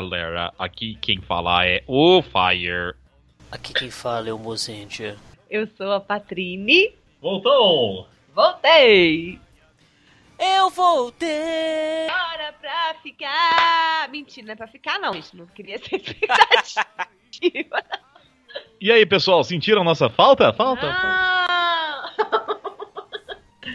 Galera, aqui quem fala é o Fire. Aqui quem fala é o Mozendia. Eu sou a Patrine. Voltou! Voltei! Eu voltei! Bora pra ficar! Mentira, não é pra ficar não, gente. Não queria ser expectativa. E aí pessoal, sentiram nossa falta? Falta? Não!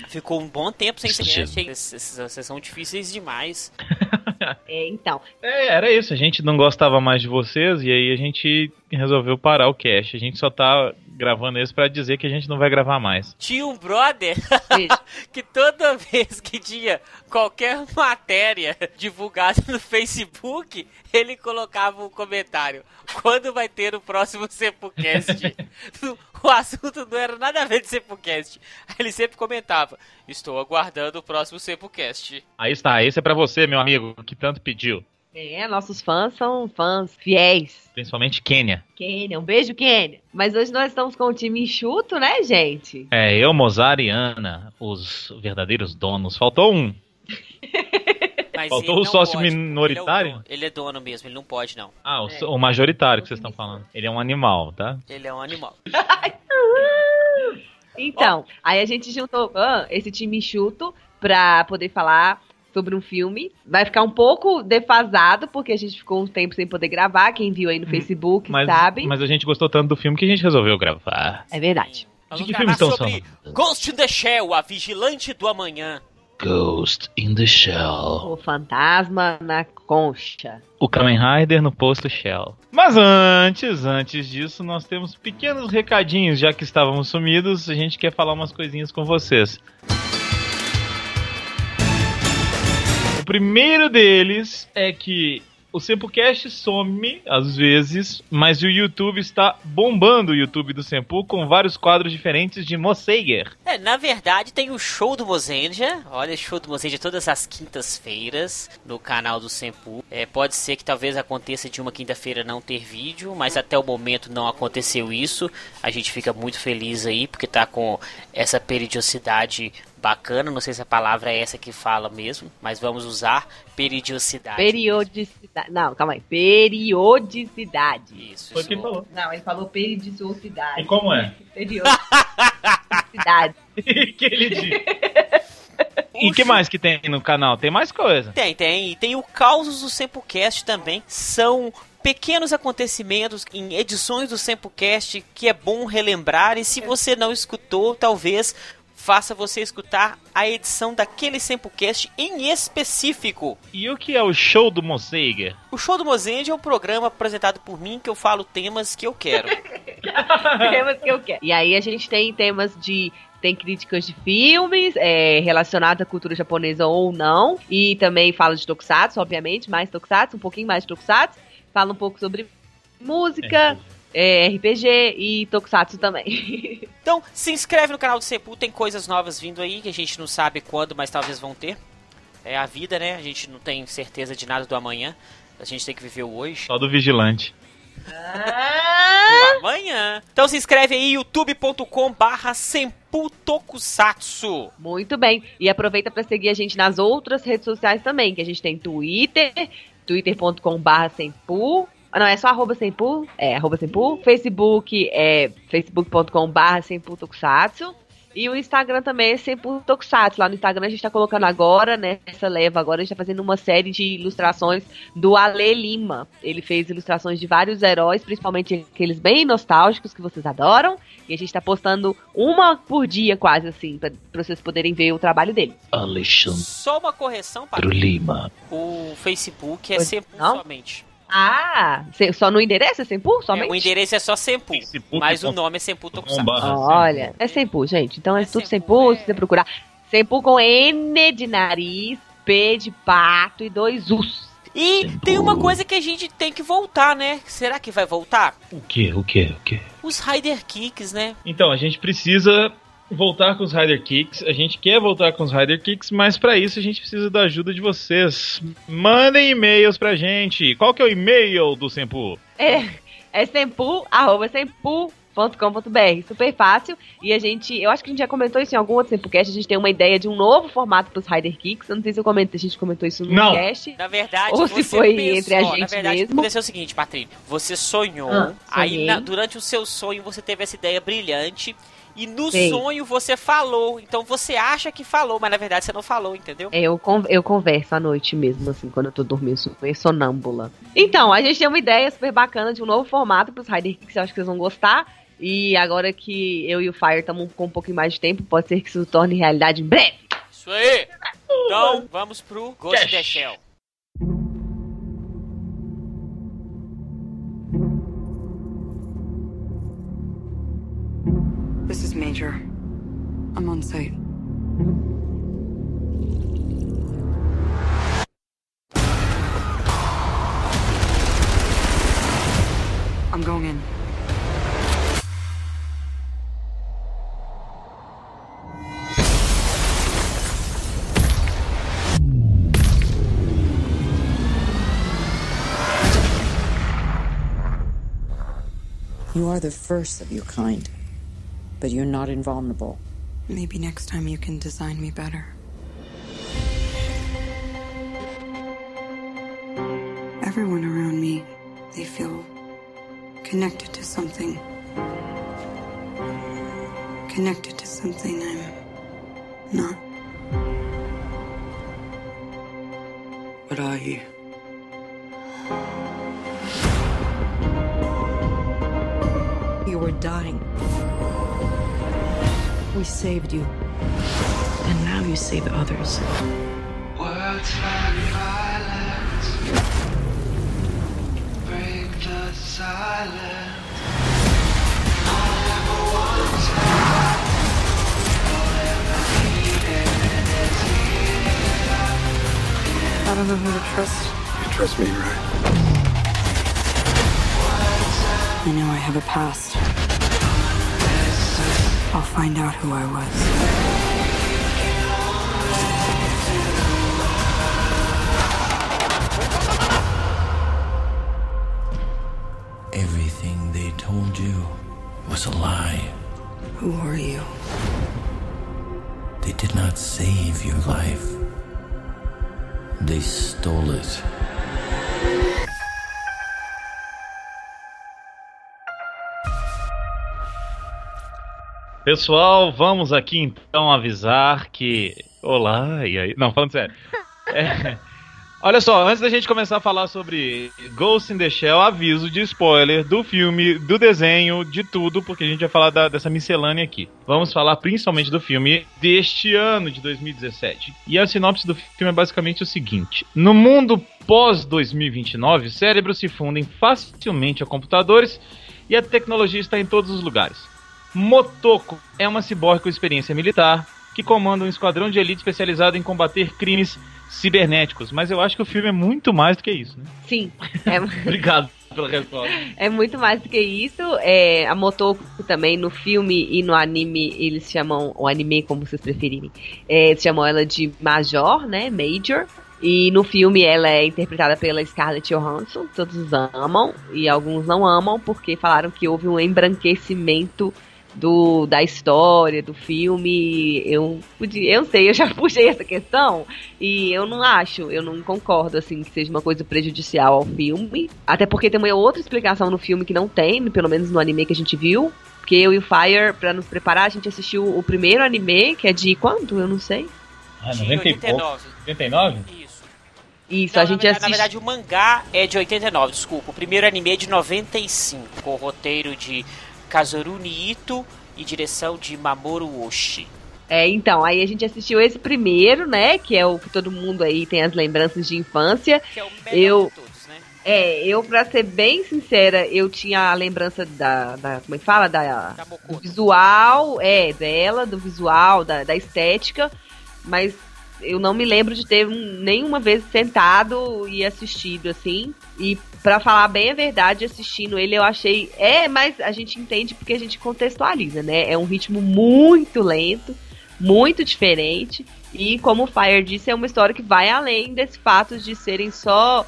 Ficou um bom tempo sem ser. Vocês são difíceis demais. É, então. É, era isso, a gente não gostava mais de vocês e aí a gente resolveu parar o cast. A gente só tá gravando isso pra dizer que a gente não vai gravar mais. Tinha um brother que toda vez que tinha qualquer matéria divulgada no Facebook, ele colocava um comentário. Quando vai ter o próximo Sepulcast? o assunto não era nada a ver de Sepulcast. Ele sempre comentava: Estou aguardando o próximo Sepulcast. Aí está, esse é pra você, meu amigo, que tanto pediu. É, nossos fãs são fãs fiéis. Principalmente Kênia. Kênia, um beijo, Kênia. Mas hoje nós estamos com um time enxuto, né, gente? É, eu, Mozart e Ana, os verdadeiros donos. Faltou um. Mas Faltou ele o sócio pode, minoritário? Ele é, o dono, ele é dono mesmo, ele não pode não. Ah, o, É. o majoritário que vocês estão falando. Ele é um animal, tá? Ele é um animal. Então, aí a gente juntou ah, esse time enxuto pra poder falar sobre um filme. Vai ficar um pouco defasado, porque a gente ficou um tempo sem poder gravar. Quem viu aí no Facebook Hum, Mas, sabe. mas a gente gostou tanto do filme que a gente resolveu gravar. É verdade. Vamos que gravar filme estamos sobre Ghost in the Shell, a vigilante do amanhã. Ghost in the Shell. O fantasma na concha. O Kamen Rider no posto Shell. Mas antes, antes disso, nós temos pequenos recadinhos, já que estávamos sumidos, a gente quer falar umas coisinhas com vocês. O primeiro deles é que o Sempocast some às vezes, mas o YouTube está bombando o YouTube do Sempo com vários quadros diferentes de Mosseiger. É, na verdade tem o show do Mozendia. Olha, show do Mozendia todas as quintas-feiras no canal do Sempu. É, pode ser que talvez aconteça de uma quinta-feira não ter vídeo, mas até o momento não aconteceu isso. A gente fica muito feliz aí porque tá com essa periodicidade bacana. Não sei se a palavra é essa que fala mesmo, mas vamos usar periodicidade. Periodicidade. Não, calma aí. Periodicidade. Isso, Foi isso. quem falou. Não, ele falou periodicidade. E como é? Periodicidade. que ele disse. E que mais que tem no canal? Tem mais coisa. Tem, tem. E tem o Causos do Sempocast também. São pequenos acontecimentos em edições do Sempocast que é bom relembrar. E se você não escutou, talvez faça você escutar a edição daquele Sempocast em específico. E o que é o show do Mosseiger? O Show do Mozende é um programa apresentado por mim que eu falo temas que eu quero. temas que eu quero. E aí a gente tem temas de. Tem críticas de filmes é, relacionados à cultura japonesa ou não. E também fala de Tokusatsu, obviamente, mais Tokusatsu, um pouquinho mais de Tokusatsu. Fala um pouco sobre música, é, RPG e Tokusatsu também. Então, se inscreve no canal do Sepul, tem coisas novas vindo aí que a gente não sabe quando, mas talvez vão ter. É a vida, né? A gente não tem certeza de nada do amanhã. A gente tem que viver o hoje. Só do vigilante. Do amanhã. Então se inscreve aí, youtube.com barra Tokusatsu. Muito bem. E aproveita para seguir a gente nas outras redes sociais também, que a gente tem Twitter, twitter.com.br sempu. Ah, não, é só arroba sempu, é arroba sempu. Facebook é facebook.com.br sempu tokusatsu. E o Instagram também é Sempu Tokusatsu. Lá no Instagram a gente tá colocando agora, né? Essa leva agora, a gente tá fazendo uma série de ilustrações do Ale Lima. Ele fez ilustrações de vários heróis, principalmente aqueles bem nostálgicos que vocês adoram. E a gente tá postando uma por dia, quase assim, pra, pra vocês poderem ver o trabalho dele. Alexandre Só uma correção, para Lima. o Facebook é não? somente. Ah, só no endereço é Sempu? É, Somente? o endereço é só Sempu, Facebook mas o nome é Sempu Tokusatsu. barra Olha, é Sempu, gente. Então é, É tudo Sempu, Sempu, é. se você procurar. Sempu com N de nariz, P de pato e dois Us. E tem uma coisa que a gente tem que voltar, né? Será que vai voltar? O que? O que? O que? Os Rider Kicks, né? Então, a gente precisa voltar com os Rider Kicks. A gente quer voltar com os Rider Kicks, mas pra isso a gente precisa da ajuda de vocês. Mandem e-mails pra gente. Qual que é o e-mail do Sempu? É, é Sempu, arroba Sempu .com.br, super fácil. E a gente, eu acho que a gente já comentou isso em algum outro Sempocast, a gente tem uma ideia de um novo formato para os Rider Kicks. Eu não sei se eu comentei, a gente comentou isso no não. cast. Na verdade, ou se foi pensou, entre a gente na verdade, mesmo. Aconteceu o seguinte, Patrícia, você sonhou, Ah, aí na, durante o seu sonho você teve essa ideia brilhante. E no Sei. sonho você falou. Então você acha que falou, mas na verdade você não falou, entendeu? É, eu, con- eu converso à noite mesmo, assim, quando eu tô dormindo, super sonâmbula. Então, a gente tem uma ideia super bacana de um novo formato pros Rider Kicks, eu acho que vocês vão gostar. E agora que eu e o Fire estamos com um pouquinho mais de tempo, pode ser que isso torne realidade em breve. Isso aí! Então, vamos pro Ghost in the Cash. Shell. This is Major. I'm on site. I'm going in. You are the first of your kind, but you're not invulnerable. Maybe next time you can design me better. Everyone around me, they feel connected to something. Connected to something I'm not. Saved you. And now you save others. Words like violence break the silence. I don't know who to trust. You trust me, right? I know I have a past. I'll find out who I was. Everything they told you was a lie. Who are you? Pessoal, vamos aqui então avisar que. Olá, e aí? Não, falando sério. É, Olha só, antes da gente começar a falar sobre Ghost in the Shell, aviso de spoiler do filme, do desenho, de tudo, porque a gente vai falar da- dessa miscelânea aqui. Vamos falar principalmente do filme deste ano de 2017. E a sinopse do filme é basicamente o seguinte: No mundo pós-2029, cérebros se fundem facilmente a computadores e a tecnologia está em todos os lugares. Motoko é uma ciborgue com experiência militar que comanda um esquadrão de elite especializado em combater crimes cibernéticos. Mas eu acho que o filme é muito mais do que isso, né? Sim, é, Obrigado pela resposta. é muito mais do que isso. É, a Motoko também, no filme e no anime, eles chamam, o anime como vocês preferirem, é, eles chamam ela de Major, né? Major. E no filme ela é interpretada pela Scarlett Johansson, todos amam, e alguns não amam, porque falaram que houve um embranquecimento do, da história, do filme. Eu podia, eu sei, eu já puxei essa questão e eu não acho, eu não concordo assim que seja uma coisa prejudicial ao filme. Até porque tem uma outra explicação no filme que não tem, pelo menos no anime que a gente viu. Porque eu e o Fire, pra nos preparar, a gente assistiu o primeiro anime, que é de quanto? Eu não sei. Ah, De 90 e pouco. 89. 89? Isso. Isso, Não, a na gente verdade- assiste. Na verdade, o mangá é de 89, desculpa. O primeiro anime é de 95, com o roteiro de Kazuru Ito e direção de Mamoru Oshii. É, então, aí a gente assistiu esse primeiro, né? Que é o que todo mundo aí tem as lembranças de infância. Que é o melhor Eu- de todos, né? É, eu, pra ser bem sincera, eu tinha a lembrança da. da como é que fala? Da, Da do visual, é, dela, do visual, da, da estética, mas eu não me lembro de ter um- nenhuma vez sentado e assistido, assim. E pra falar bem a verdade, assistindo ele, eu achei. É, mas a gente entende porque a gente contextualiza, né? É um ritmo muito lento, muito diferente. E como o Fire disse, é uma história que vai além desse fato de serem só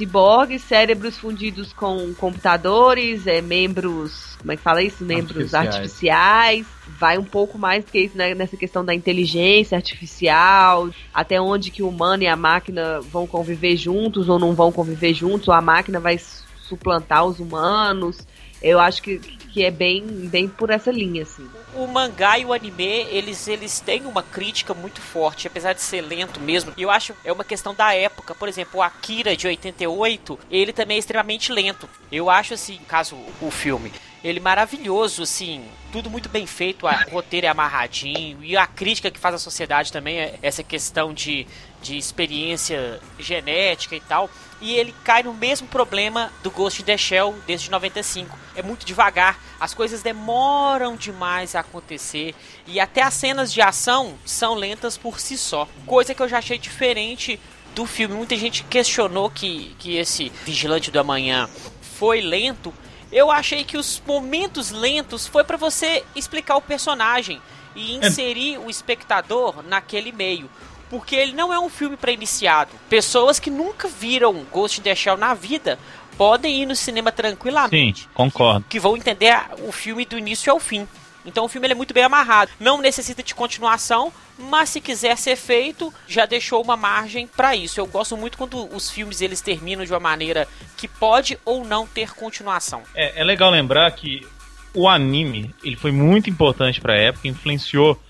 ciborgues, cérebros fundidos com computadores, é, membros, como é que fala isso? Membros artificiais. Artificiais. Vai um pouco mais do que isso né, nessa questão da inteligência artificial, até onde que o humano e a máquina vão conviver juntos ou não vão conviver juntos, ou a máquina vai suplantar os humanos. Eu acho que, que é bem, bem por essa linha, assim. O mangá e o anime, eles, eles têm uma crítica muito forte, apesar de ser lento mesmo. E eu acho é uma questão da época. Por exemplo, o Akira de 88, ele também é extremamente lento. Eu acho assim, caso o filme, ele maravilhoso, assim, tudo muito bem feito, o roteiro é amarradinho e a crítica que faz a sociedade também é essa questão de, de experiência genética e tal. E ele cai no mesmo problema do Ghost in the Shell desde 95. É muito devagar, as coisas demoram demais a acontecer e até as cenas de ação são lentas por si só. Coisa que eu já achei diferente do filme. Muita gente questionou que, que esse Vigilante do Amanhã foi lento. Eu achei que os momentos lentos foi pra você explicar o personagem e inserir o espectador naquele meio. Porque ele não é um filme pra iniciado. Pessoas que nunca viram Ghost in the Shell na vida podem ir no cinema Sim, tranquilamente concordo. que vão entender a- o filme do início ao fim. Então o filme ele é muito bem amarrado. Não necessita de continuação, mas se quiser ser feito, já deixou uma margem pra isso. Eu gosto muito quando os filmes eles terminam de uma maneira que pode ou não ter continuação. É, é legal lembrar que o anime ele foi muito importante pra época, influenciou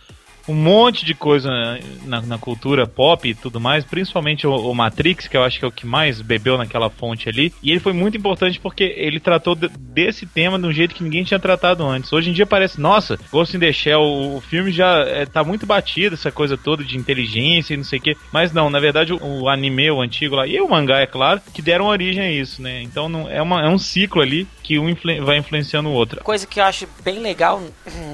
um monte de coisa na, na cultura pop e tudo mais, principalmente o, o Matrix, que eu acho que é o que mais bebeu naquela fonte ali. E ele foi muito importante porque ele tratou de- desse tema de um jeito que ninguém tinha tratado antes. Hoje em dia parece, nossa, Ghost in the Shell, o, o filme já é, tá muito batido, essa coisa toda de inteligência e não sei o que. Mas não, na verdade, o, o anime, o antigo lá, e o mangá, é claro, que deram origem a isso, né? Então não, é, uma, é um ciclo ali que um influ- vai influenciando o outro. Coisa que eu acho bem legal,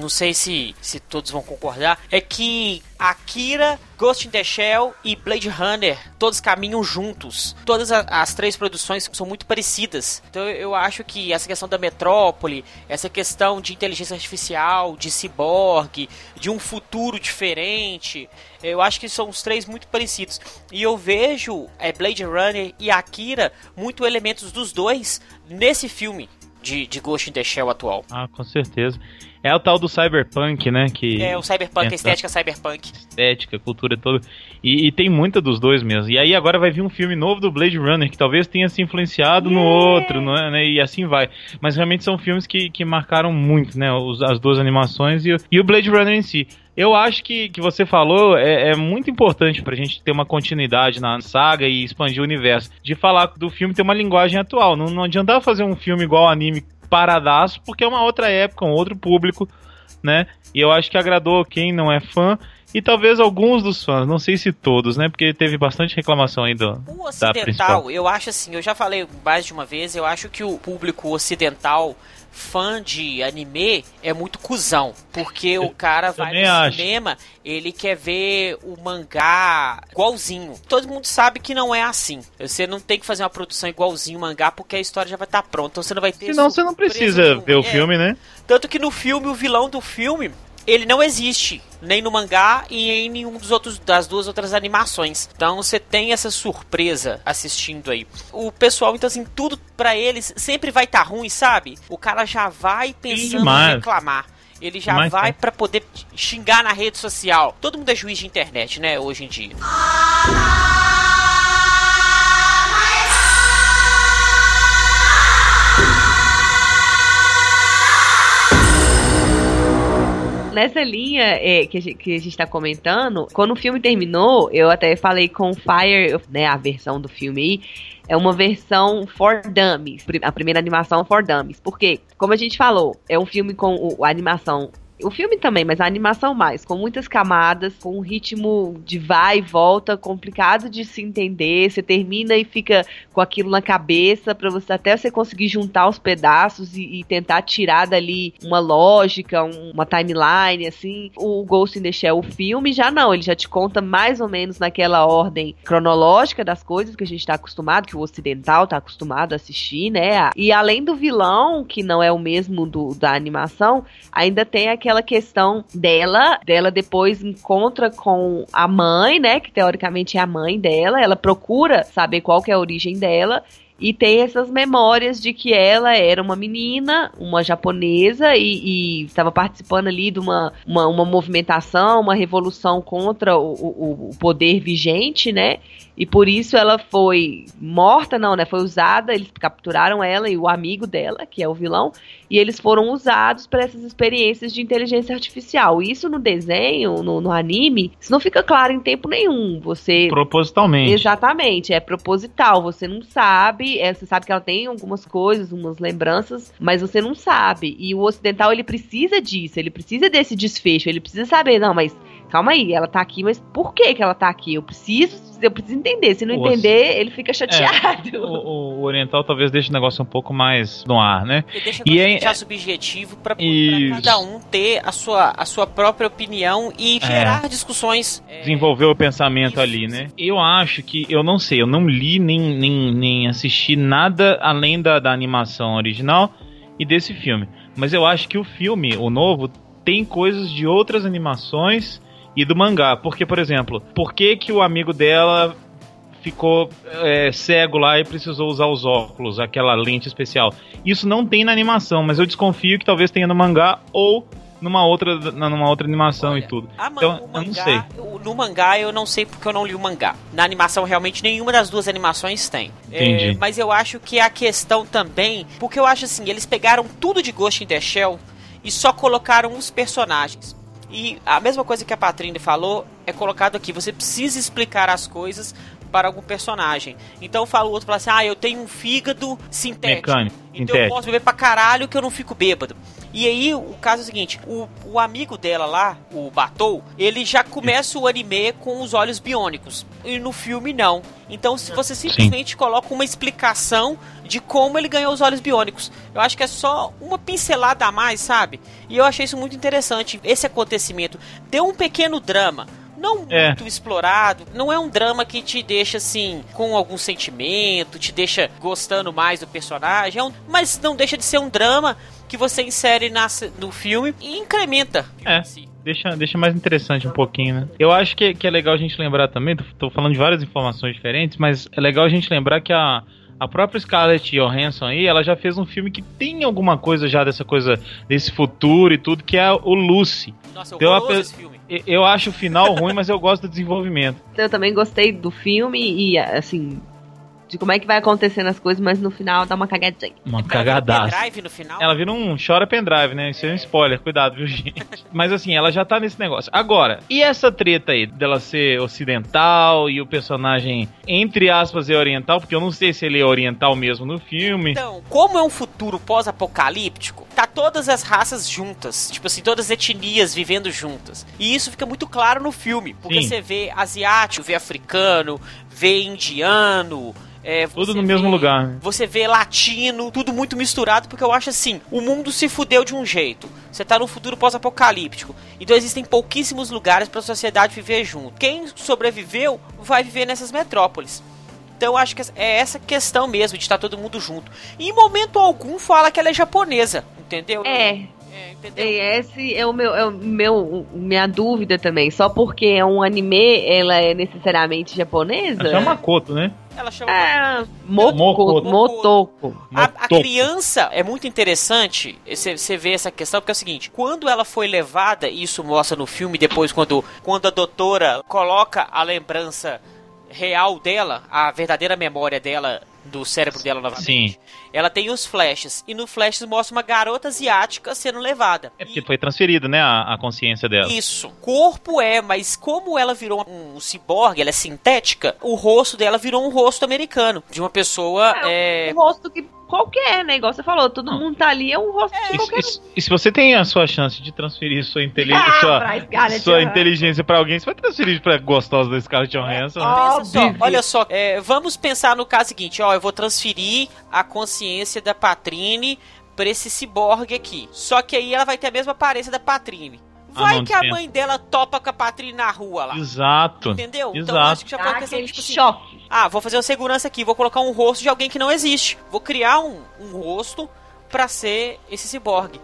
não sei se, se todos vão concordar, é que Akira, Ghost in the Shell e Blade Runner, todos caminham juntos. Todas as três produções são muito parecidas. Então eu acho que essa questão da metrópole, essa questão de inteligência artificial, de ciborgue, de um futuro diferente, eu acho que são os três muito parecidos. E eu vejo é, Blade Runner e Akira muito elementos dos dois nesse filme de, de Ghost in the Shell atual. Ah, com certeza. É o tal do cyberpunk, né? Que É, o cyberpunk, a estética cyberpunk. estética, cultura toda. E, e tem muita dos dois mesmo. E aí agora vai vir um filme novo do Blade Runner, que talvez tenha se influenciado no outro, não é, né? E assim vai. Mas realmente são filmes que, que marcaram muito, né? Os- as duas animações e, e o Blade Runner em si. Eu acho que que você falou é, é muito importante pra gente ter uma continuidade na saga e expandir o universo. De falar do filme ter uma linguagem atual. Não, não adiantava fazer um filme igual anime paradaço, porque é uma outra época, um outro público, né? E eu acho que agradou quem não é fã e talvez alguns dos fãs, não sei se todos, né? Porque teve bastante reclamação aí do, O da principal. ocidental, eu acho assim, eu já falei mais de uma vez, eu acho que o público ocidental fã de anime é muito cuzão, porque o cara vai no acho. cinema, ele quer ver o mangá igualzinho. Todo mundo sabe que não é assim. Você não tem que fazer uma produção igualzinho mangá porque a história já vai estar pronta, então você não vai ter Senão você não precisa ver o É. filme, né? Tanto que no filme, o vilão do filme, ele não existe. Nem no mangá e em nenhum dos outros das duas outras animações. Então você tem essa surpresa assistindo aí. O pessoal, então assim, tudo pra eles sempre vai estar ruim, sabe? O cara já vai pensando demais. em reclamar. Ele já Demais, vai tá? pra poder xingar na rede social. Todo mundo é juiz de internet, né, hoje em dia. Nessa linha é, que, a gente, que a gente tá comentando, quando o filme terminou, eu até falei com Fire, né, a versão do filme aí, é uma versão for dummies, a primeira animação for dummies. Porque, como a gente falou, é um filme com a animação o filme também, mas a animação mais, com muitas camadas, com um ritmo de vai e volta, complicado de se entender. Você termina e fica com aquilo na cabeça para você até você conseguir juntar os pedaços e, e tentar tirar dali uma lógica, um- uma timeline, assim. O Ghost in the Shell, o filme, já não, ele já te conta mais ou menos naquela ordem cronológica das coisas que a gente tá acostumado, que o ocidental tá acostumado a assistir, né? E além do vilão, que não é o mesmo do, da animação, ainda tem aquela questão dela, dela depois encontra com a mãe, né, que teoricamente é a mãe dela, ela procura saber qual que é a origem dela, e tem essas memórias de que ela era uma menina, uma japonesa, e, e estava participando ali de uma, uma, uma movimentação, uma revolução contra o, o, o poder vigente, né? E por isso ela foi morta, não, né? Foi usada, eles capturaram ela e o amigo dela, que é o vilão, e eles foram usados para essas experiências de inteligência artificial. Isso no desenho, no, no, anime, isso não fica claro em tempo nenhum. Você. Propositalmente. Exatamente, é proposital. Você não sabe, é, você sabe que ela tem algumas coisas, umas lembranças, mas você não sabe. E o ocidental, ele precisa disso, ele precisa desse desfecho, ele precisa saber, não, mas calma aí, ela tá aqui, mas por que que ela tá aqui? Eu preciso, eu preciso entender. Se não O entender, ele fica chateado. É, o, o- oriental talvez deixe o negócio um pouco mais no ar, né? E deixa E é- subjetivo pra, pra Isso. cada um ter a sua, a sua própria opinião e gerar discussões. é, desenvolver o pensamento ali, né? Eu acho que, eu não sei, eu não li nem, nem, nem assisti nada além da, da animação original e desse filme. Mas eu acho que o filme, o novo, tem coisas de outras animações e do mangá. Porque, por exemplo, por que, que o amigo dela ficou é, cego lá e precisou usar os óculos, aquela lente especial? Isso não tem na animação, mas eu desconfio que talvez tenha no mangá ou numa outra, numa outra animação Olha, e tudo. Então, eu não sei. No mangá eu não sei porque eu não li o mangá. Na animação realmente nenhuma das duas animações tem. Entendi. É, mas eu acho que a questão também, porque eu acho assim, eles pegaram tudo de Ghost in the Shell e só colocaram os personagens. E a mesma coisa que a Patrine falou é colocado aqui. Você precisa explicar as coisas para algum personagem. Então fala o outro fala assim: "Ah, eu tenho um fígado sintético". Mecânico, Então eu sintético. posso beber pra caralho que eu não fico bêbado. E aí, o caso é o seguinte: o, o amigo dela lá, o Batou, ele já começa o anime com os olhos biônicos. E no filme, não. Então, se você simplesmente coloca uma explicação de como ele ganhou os olhos biônicos, eu acho que é só uma pincelada a mais, sabe? E eu achei isso muito interessante. Esse acontecimento deu um pequeno drama. Não É. muito explorado, não é um drama que te deixa assim com algum sentimento, te deixa gostando mais do personagem, é um- mas não deixa de ser um drama que você insere na, no filme e incrementa. É. si. Deixa, deixa mais interessante um pouquinho, né? Eu acho que, que é legal a gente lembrar também, tô, tô falando de várias informações diferentes, mas é legal a gente lembrar que a, a própria Scarlett Johansson aí, ela já fez um filme que tem alguma coisa já dessa coisa, desse futuro e tudo, que é o Lucy. Nossa, eu Deu uma horroroso pe- esse filme. Eu acho o final ruim, mas eu gosto do desenvolvimento. Eu também gostei do filme e, assim, de como é que vai acontecendo as coisas, mas no final dá uma cagadinha. Uma Ela vira cagadaça. pendrive no final. Ela vira um chora pendrive, né? Isso é um spoiler, cuidado, viu, gente? Mas assim, ela já tá nesse negócio. Agora, e essa treta aí dela ser ocidental e o personagem, entre aspas, é oriental? Porque eu não sei se ele é oriental mesmo no filme. Então, como é um futuro pós-apocalíptico, tá todas as raças juntas, tipo assim, todas as etnias vivendo juntas. E isso fica muito claro no filme, porque Sim. você vê asiático, vê africano, vê indiano, é, Tudo no mesmo vê- lugar, né? Você vê latino, tudo muito misturado, porque eu acho assim, o mundo se fudeu de um jeito. Você tá num futuro pós-apocalíptico. Então existem pouquíssimos lugares pra sociedade viver junto. Quem sobreviveu vai viver nessas metrópoles. Então eu acho que é essa questão mesmo de estar todo mundo junto. E em momento algum fala que ela é japonesa, entendeu? É, É, entendeu? é, esse é o meu, é o meu minha dúvida também. Só porque é um anime, ela é necessariamente japonesa? Ela chama Makoto, né? Ela chama É, Moko, Mokoto. Motoko. A, a criança é muito interessante você ver essa questão, porque é o seguinte: quando ela foi levada, e isso mostra no filme depois, quando, quando a doutora coloca a lembrança real dela, a verdadeira memória dela, do cérebro dela novamente, Sim. ela tem os flashes. E no flashes mostra uma garota asiática sendo levada. É porque E- foi transferida, né, a, a consciência dela. isso. Corpo é, mas como ela virou um, um ciborgue, ela é sintética, o rosto dela virou um rosto americano. De uma pessoa. É, Um rosto que qualquer, né? Igual você falou, todo Não. mundo tá ali, é um rosto de E, qualquer e- e se você tem a sua chance de transferir sua, inteli Ah, sua, pra Scarlett sua Johansson. inteligência pra alguém, você vai transferir pra gostosa da Scarlett Johansson, né? Só, Óbvio. olha só, é, vamos pensar no caso seguinte, ó, eu vou transferir a consciência da Patrine pra esse ciborgue aqui. Só que aí ela vai ter a mesma aparência da Patrine. Ah, Vai não, que a mãe dela topa com a Patrine na rua lá. Exato. Entendeu? Então Exato. acho que já foi uma questão tipo assim, ah, vou fazer uma segurança aqui, vou colocar um rosto de alguém que não existe. Vou criar um, um rosto pra ser esse ciborgue.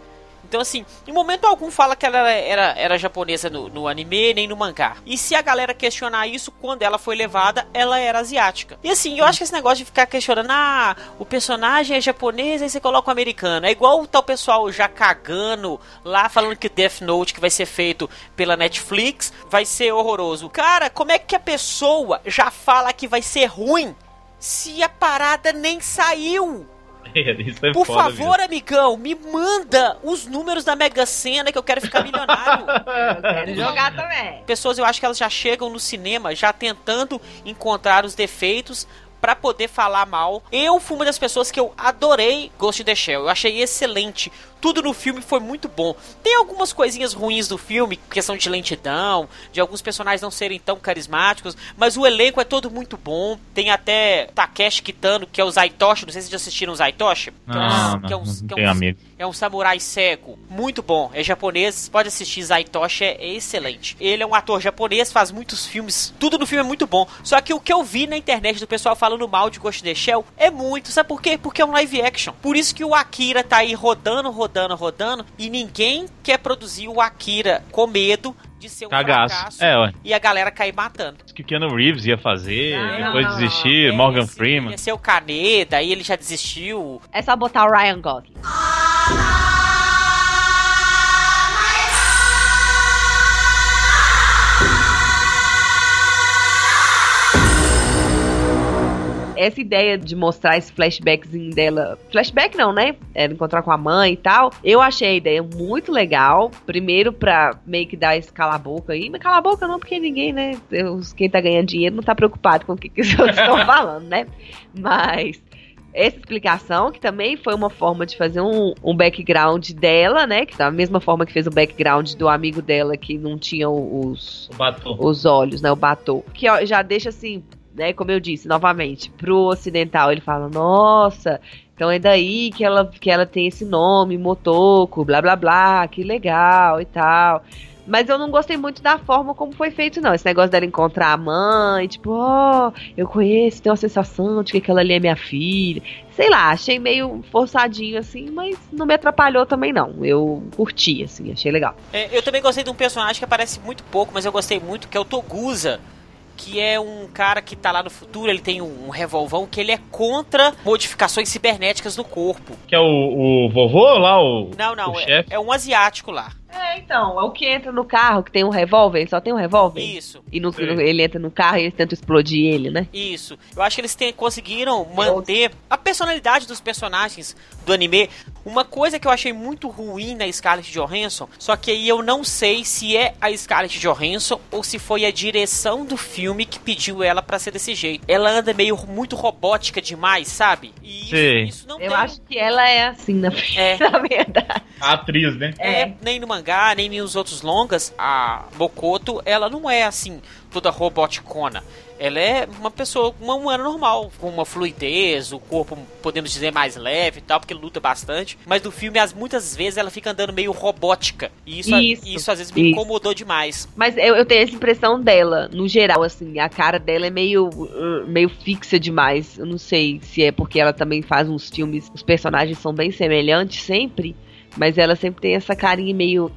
Então, assim, em momento algum fala que ela era, era, era japonesa no, no, anime, nem no mangá. E se a galera questionar isso, quando ela foi levada, ela era asiática. E assim, eu acho que esse negócio de ficar questionando, ah, o personagem é japonês, aí você coloca o americano. É igual o tal pessoal já cagando lá, falando que Death Note, que vai ser feito pela Netflix, vai ser horroroso. Cara, como é que a pessoa já fala que vai ser ruim se a parada nem saiu? Isso é Por foda favor, mesmo. amigão, me manda os números da Mega Sena que eu quero ficar milionário. Eu quero jogar também. Pessoas, eu acho que elas já chegam no cinema já tentando encontrar os defeitos pra poder falar mal. Eu fui uma das pessoas que eu adorei Ghost in the Shell. Eu achei excelente. Tudo no filme foi muito bom. Tem algumas coisinhas ruins do filme, questão de lentidão, de alguns personagens não serem tão carismáticos, mas o elenco é todo muito bom. Tem até Takeshi Kitano, que é o Zaitoshi, não sei se vocês já assistiram o Zaitoshi. Que é um- que é um- que é um- é um samurai cego, muito bom, é japonês, pode assistir, Zaitoshi é excelente. Ele é um ator japonês, faz muitos filmes, tudo no filme é muito bom. Só que o que eu vi na internet do pessoal falando mal de Ghost in the Shell é muito, sabe por quê? Porque é um live action. Por isso que o Akira tá aí rodando, rodando, rodando, e ninguém quer produzir o Akira com medo de ser um Cagaço. fracasso É, ué. e a galera cair matando. Diz que o Keanu Reeves ia fazer, Não, depois não, não, desistir, É, Morgan ser- Freeman. Ia ser o Caneda, aí ele já desistiu. É só botar o Ryan Gosling. Essa ideia de mostrar esse flashbackzinho dela. Flashback não, né? Ela encontrar com a mãe e tal. Eu achei a ideia muito legal. Primeiro pra meio que dar esse cala-boca aí. Mas cala-boca não, porque ninguém, né? Quem tá ganhando dinheiro não tá preocupado com o que, que os outros estão falando, né? Mas essa explicação, que também foi uma forma de fazer um, um background dela, né? Que da mesma forma que fez o background do amigo dela que não tinha os, os olhos, né? O batom. Que ó, já deixa assim, né? Como eu disse, novamente, pro ocidental ele fala, nossa. Então é daí que ela, que ela tem esse nome, Motoko, blá blá blá, que legal e tal. Mas eu não gostei muito da forma como foi feito, não. Esse negócio dela encontrar a mãe, tipo, ó, eu conheço, tenho a sensação de que aquela ali é minha filha. Sei lá, achei meio forçadinho assim, mas não me atrapalhou também, não. Eu curti, assim, achei legal. É, eu também gostei de um personagem que aparece muito pouco, mas eu gostei muito, que é o Togusa. Que é um cara que tá lá no futuro, ele tem um, um revolvão que ele é contra modificações cibernéticas no corpo. Que é o, o vovô lá, o, Não, não, o é, chefe. é um asiático lá. É, então, é o que entra no carro, que tem um revólver, ele só tem um revólver. Isso, E no, no- ele entra no carro e eles tentam explodir ele, né? isso. Eu acho que eles têm- conseguiram manter a personalidade dos personagens do anime. Uma coisa que eu achei muito ruim na Scarlett Johansson, só que aí eu não sei se é a Scarlett Johansson ou se foi a direção do filme que pediu ela pra ser desse jeito. Ela anda meio muito robótica demais, sabe? E isso, isso não Eu tem acho que ela é assim, na, É. na verdade. A atriz, né? É, nem no mangá, nem nos outros longas, a Bokoto, ela não é assim, toda roboticona. Ela é uma pessoa, uma humana normal, com uma fluidez, o corpo, podemos dizer, mais leve e tal, porque luta bastante. Mas no filme, as, muitas vezes, ela fica andando meio robótica. E isso, Isso, isso às vezes me isso. incomodou demais. Mas eu, eu tenho essa impressão dela, no geral, assim, a cara dela é meio, uh, meio fixa demais. Eu não sei se é porque ela também faz uns filmes, os personagens são bem semelhantes sempre, mas ela sempre tem essa carinha meio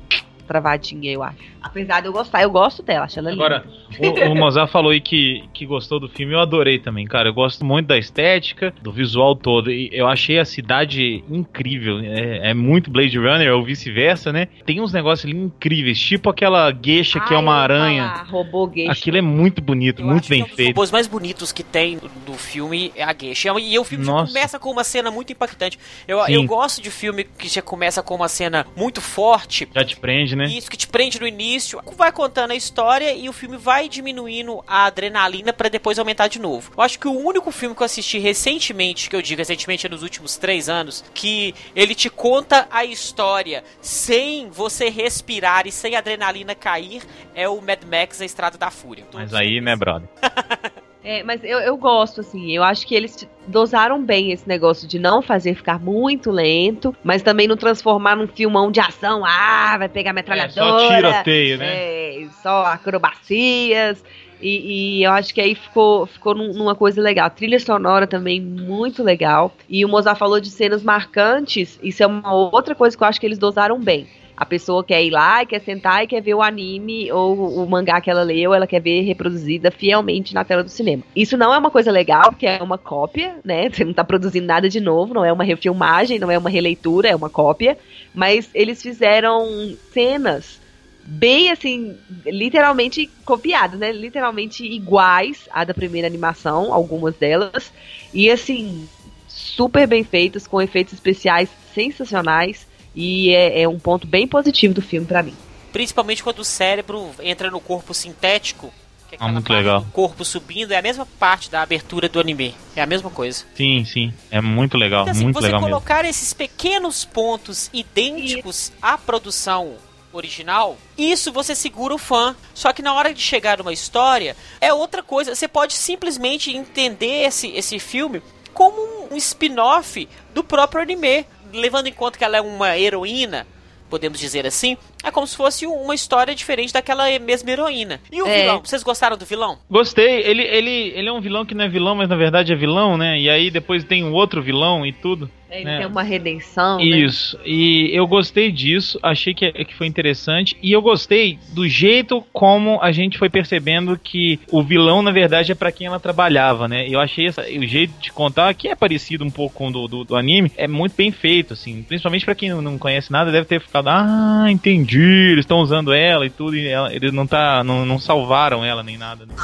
travadinha, eu acho. Apesar de eu gostar, eu gosto dela, acho ela linda. Agora, o, o Mozart falou aí que, que gostou do filme, eu adorei também, cara. Eu gosto muito da estética, do visual todo. E eu achei a cidade incrível. É, é muito Blade Runner, ou vice-versa, né? Tem uns negócios ali incríveis, tipo aquela gueixa que é uma aranha. falar, robô geisha. Aquilo é muito bonito, Eu muito acho bem que é um dos feito. robôs mais bonitos que tem do filme é a Geisha. E o filme Nossa. começa com uma cena muito impactante. Eu, Sim. eu gosto de filme que já começa com uma cena muito forte, Já te prende, né? Isso que te prende no início, vai contando a história e o filme vai diminuindo a adrenalina pra depois aumentar de novo. Eu acho que o único filme que eu assisti recentemente, que eu digo recentemente é nos últimos três anos, que ele te conta a história sem você respirar e sem a adrenalina cair, é o Mad Max A Estrada da Fúria. Mas aí, né, brother? É, mas eu, eu gosto, assim, eu acho que eles dosaram bem esse negócio de não fazer ficar muito lento, mas também não transformar num filmão de ação, ah, vai pegar É metralhadora. só tiroteio, né? É, só acrobacias. E, e eu acho que aí ficou, ficou num- numa coisa legal. Trilha sonora também muito legal. E o Mozart falou de cenas marcantes. Isso é uma outra coisa que eu acho que eles dosaram bem. A pessoa quer ir lá e quer sentar e quer ver o anime ou o mangá que ela leu, ela quer ver reproduzida fielmente na tela do cinema. Isso não é uma coisa legal, porque é uma cópia, né? Você não tá produzindo nada de novo, não é uma refilmagem, não é uma releitura, é uma cópia. Mas eles fizeram cenas bem assim, literalmente copiadas, né? Literalmente iguais à da primeira animação, algumas delas. E assim, super bem feitas, com efeitos especiais sensacionais. E é, é um ponto bem positivo do filme pra mim. Principalmente quando o cérebro entra no corpo sintético. Que é Ah, muito parte legal. do corpo subindo, é a mesma parte da abertura do anime. É a mesma coisa. Sim, sim. É muito legal, Então, assim, muito você legal mesmo. colocar esses pequenos pontos idênticos à produção original, isso você segura o fã. Só que na hora de chegar numa história, é outra coisa. Você pode simplesmente entender esse, esse filme como um spin-off do próprio anime. Levando em conta que ela é uma heroína, podemos dizer assim, é como se fosse uma história diferente daquela mesma heroína. E o É. vilão? Vocês gostaram do vilão? Gostei, ele, ele, ele é um vilão que não é vilão, mas na verdade é vilão, né? E aí depois tem um outro vilão e tudo. Ele né? tem uma redenção. né? Isso, e eu gostei disso, achei que, que foi interessante, e eu gostei do jeito como a gente foi percebendo que o vilão, na verdade, é pra quem ela trabalhava, né? Eu achei essa- o jeito de contar, que é parecido um pouco com o do, do, do anime, é muito bem feito, assim, principalmente pra quem não, não conhece nada, deve ter ficado, ah, entendi, eles estão usando ela e tudo, e ela- eles não, tá, não, não salvaram ela nem nada. né?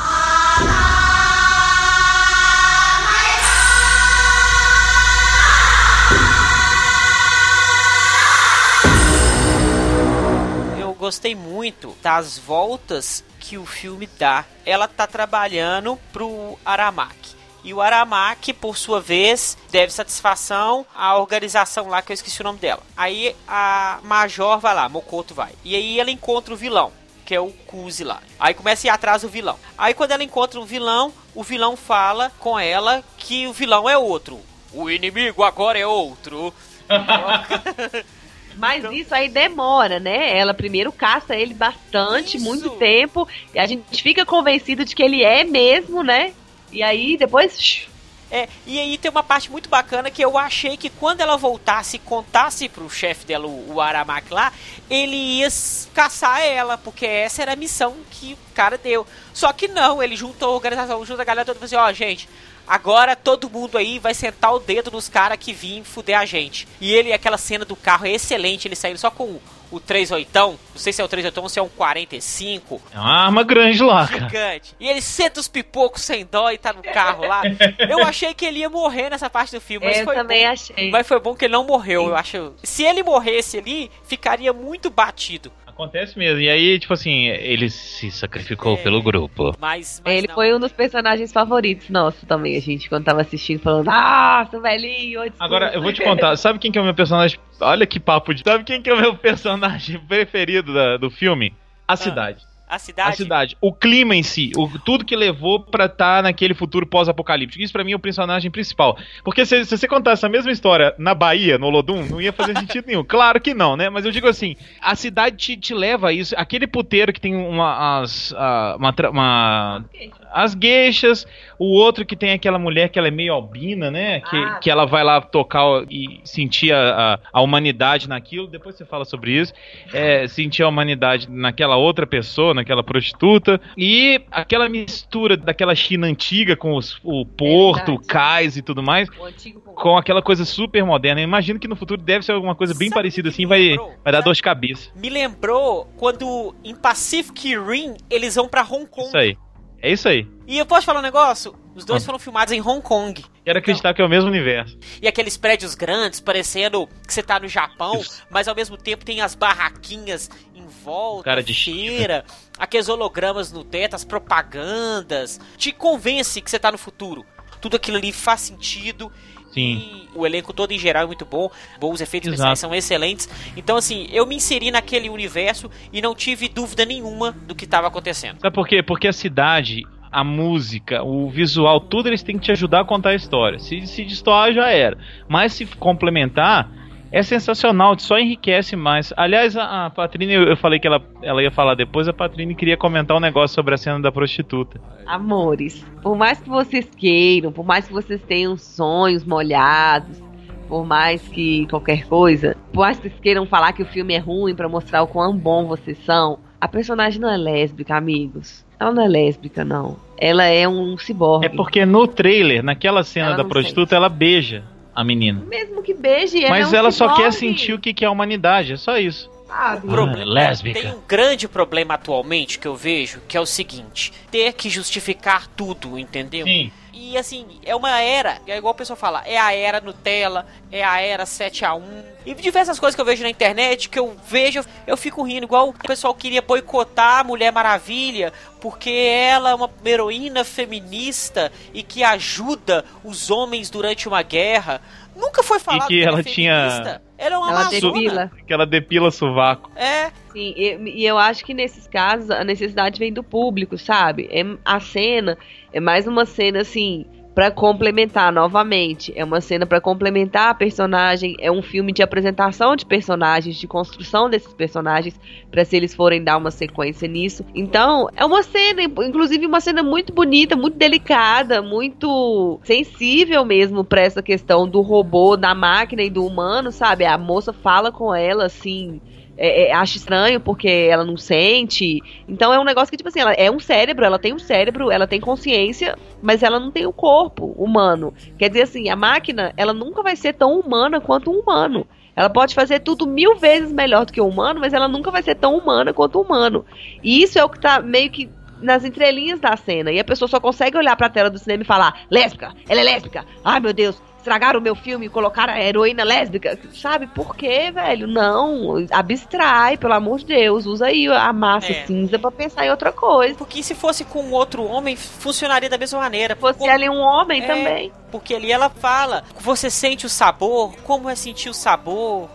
eu gostei muito das voltas que o filme dá. Ela tá trabalhando pro Aramaki. E o Aramaki, por sua vez, deve satisfação à organização lá que eu esqueci o nome dela. Aí a Major vai lá, Mokoto vai. E aí ela encontra o vilão, que é o Kuzi lá. Aí começa a ir atrás do vilão. Aí quando ela encontra o vilão, o vilão fala com ela que o vilão é outro. O inimigo agora é outro. Mas isso aí demora, né? Ela primeiro caça ele bastante, Isso. muito tempo. E a gente fica convencido de que ele é mesmo, né? E aí depois. É, e aí tem uma parte muito bacana que eu achei que quando ela voltasse e contasse pro chefe dela, o, o Aramaki lá, ele ia caçar ela, porque essa era a missão que o cara deu. Só que não, ele juntou a organização, juntou a galera toda e falou assim, ó, gente, agora todo mundo aí vai sentar o dedo nos caras que vim fuder a gente. E ele, aquela cena do carro é excelente, ele saindo só com o 38, não sei se é o 38 ou se é um 45, É uma arma grande lá, cara. gigante. E ele senta os pipocos sem dó e tá no carro lá. Eu achei que ele ia morrer nessa parte do filme, mas eu foi também bom. achei. Mas foi bom que ele não morreu, eu acho. Se ele morresse ali, ficaria muito batido. Acontece mesmo. E aí, tipo assim, ele se sacrificou É. pelo grupo. Mas, mas Ele não. foi um dos personagens favoritos nosso também, a gente, quando tava assistindo, falando, ah, seu velhinho, desculpa." Agora, eu vou te contar, sabe quem que é o meu personagem? Olha que papo de. Sabe quem que é o meu personagem preferido da- do filme? A cidade. A cidade. A cidade. O clima em si. O, tudo que levou pra estar naquele futuro pós-apocalíptico. Isso pra mim é o personagem principal. Porque se, se você contar essa mesma história na Bahia, no Olodum, não ia fazer sentido nenhum. Claro que não, né? Mas eu digo assim, a cidade te, te leva a isso. Aquele puteiro que tem uma. As, a- uma, uma- as gueixas, o outro que tem aquela mulher que ela é meio albina, né? Que, Ah, que ela vai lá tocar e sentir a, a, a humanidade naquilo. Depois você fala sobre isso. É, sentir a humanidade naquela outra pessoa, naquela prostituta. E aquela mistura daquela China antiga com os- o porto, o verdade. cais e tudo mais. O. Com aquela coisa super moderna. Eu imagino que no futuro deve ser alguma coisa bem Sabe parecida o assim, vai, lembrou? vai dar dor de cabeça. Me lembrou quando em Pacific Rim eles vão pra Hong Kong. Isso aí. É isso aí. E eu posso falar um negócio? Os dois Ah. foram filmados em Hong Kong. Quero acreditar que é o mesmo universo. E aqueles prédios grandes, parecendo que você tá no Japão, Isso. mas ao mesmo tempo tem as barraquinhas em volta, Cara de feira, aqueles hologramas no teto, as propagandas. Te convence que você tá no futuro. Tudo aquilo ali faz sentido. Sim. O elenco todo em geral é muito bom. Bons efeitos especiais são excelentes. Então, assim, eu me inseri naquele universo e não tive dúvida nenhuma do que estava acontecendo. Sabe por quê? Porque a cidade, a música, o visual, tudo eles têm que te ajudar a contar a história. Se, se destoar, já era. Mas se complementar, é sensacional, só enriquece mais. Aliás, a, a Patrine, eu, eu falei que ela, ela ia falar depois, a Patrine queria comentar um negócio sobre a cena da prostituta. Amores, por mais que vocês queiram, por mais que vocês tenham sonhos molhados, por mais que qualquer coisa, por mais que vocês queiram falar que o filme é ruim pra mostrar o quão bom vocês são, a personagem não é lésbica, amigos. Ela não é lésbica, não. Ela é um ciborgue. É porque no trailer, naquela cena Ela da prostituta, sente. ela beija a menina. Mesmo que beije, ela Mas é um ela só quer sentir o que que é a humanidade, é só isso. Sabe? problema- lésbica. Tem um grande problema atualmente que eu vejo, que é o seguinte: ter que justificar tudo, entendeu? Sim. E assim, é uma era, é igual o pessoal fala, é a era Nutella, é a era 7 a 1 E diversas coisas que eu vejo na internet, que eu vejo, eu fico rindo, igual o pessoal queria boicotar a Mulher Maravilha, porque ela é uma heroína feminista e que ajuda os homens durante uma guerra. Nunca foi falado que ela ela é tinha-. Ela é uma Ela depila. Que ela depila sovaco. É, Sim, e, e eu acho que nesses casos a necessidade vem do público, sabe? É, a cena é mais uma cena assim pra complementar novamente. É uma cena pra complementar a personagem. É um filme de apresentação de personagens, de construção desses personagens, pra se eles forem dar uma sequência nisso. Então é uma cena, inclusive uma cena muito bonita, muito delicada, muito sensível mesmo pra essa questão do robô, da máquina e do humano, sabe? A moça fala com ela assim é, é, acha estranho porque ela não sente. Então é um negócio que, tipo assim, ela é um cérebro, ela tem um cérebro, ela tem consciência, mas ela não tem o corpo humano. Quer dizer assim, a máquina, ela nunca vai ser tão humana quanto um humano. Ela pode fazer tudo mil vezes melhor do que o humano, mas ela nunca vai ser tão humana quanto o humano. E isso é o que tá meio que nas entrelinhas da cena. E a pessoa só consegue olhar pra tela do cinema e falar: lésbica, ela é lésbica. Ai meu Deus, estragaram o meu filme e colocaram a heroína lésbica. Sabe por quê, velho? Não, abstrai, pelo amor de Deus. Usa aí a massa É. cinza pra pensar em outra coisa. porque se fosse com outro homem, funcionaria da mesma maneira. Se fosse Como- ali um homem É. também. Porque ali ela fala, você sente o sabor, como é sentir o sabor,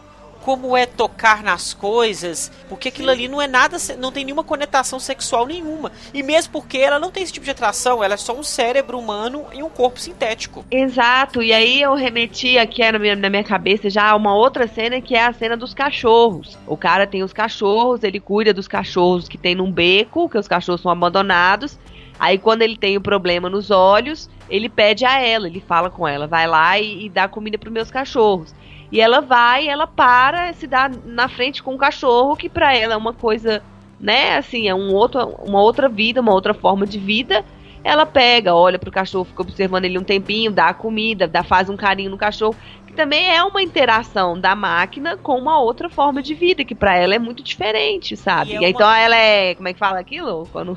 como é tocar nas coisas, porque aquilo ali não é nada, não tem nenhuma conotação sexual nenhuma. E mesmo porque ela não tem esse tipo de atração, ela é só um cérebro humano e um corpo sintético. Exato, e aí eu remeti aqui na minha, na minha cabeça já uma outra cena que é a cena dos cachorros. O cara tem os cachorros, ele cuida dos cachorros que tem num beco, que os cachorros são abandonados. Aí quando ele tem o problema nos olhos, ele pede a ela, ele fala com ela, vai lá e, e dá comida pros meus cachorros. E ela vai, ela para, se dá na frente com o cachorro, que pra ela é uma coisa, né, assim, é um outro, uma outra vida, uma outra forma de vida ela pega, olha pro cachorro, fica observando ele um tempinho, dá a comida, dá, faz um carinho no cachorro, que também é uma interação da máquina com uma outra forma de vida, que pra ela é muito diferente, sabe? E E, é uma- então ela é, como é que fala aquilo? Quando